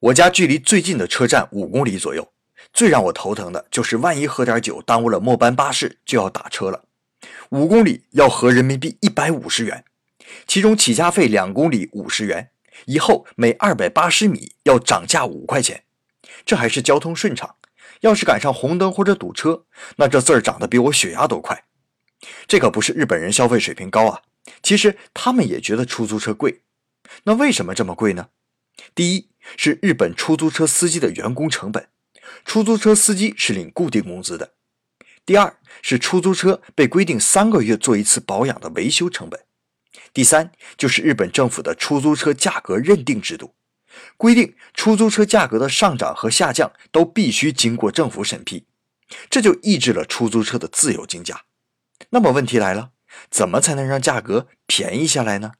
我家距离最近的车站五公里左右。最让我头疼的就是，万一喝点酒耽误了末班巴士，就要打车了。五公里要合人民币一百五十元，其中起价费两公里五十元，以后每二百八十米要涨价五块钱。这还是交通顺畅，要是赶上红灯或者堵车，那这字儿涨得比我血压都快。这可不是日本人消费水平高啊，其实他们也觉得出租车贵。那为什么这么贵呢？第一是日本出租车司机的员工成本。出租车司机是领固定工资的。第二是出租车被规定三个月做一次保养的维修成本。第三就是日本政府的出租车价格认定制度，规定出租车价格的上涨和下降都必须经过政府审批，这就抑制了出租车的自由竞价。那么问题来了，怎么才能让价格便宜下来呢？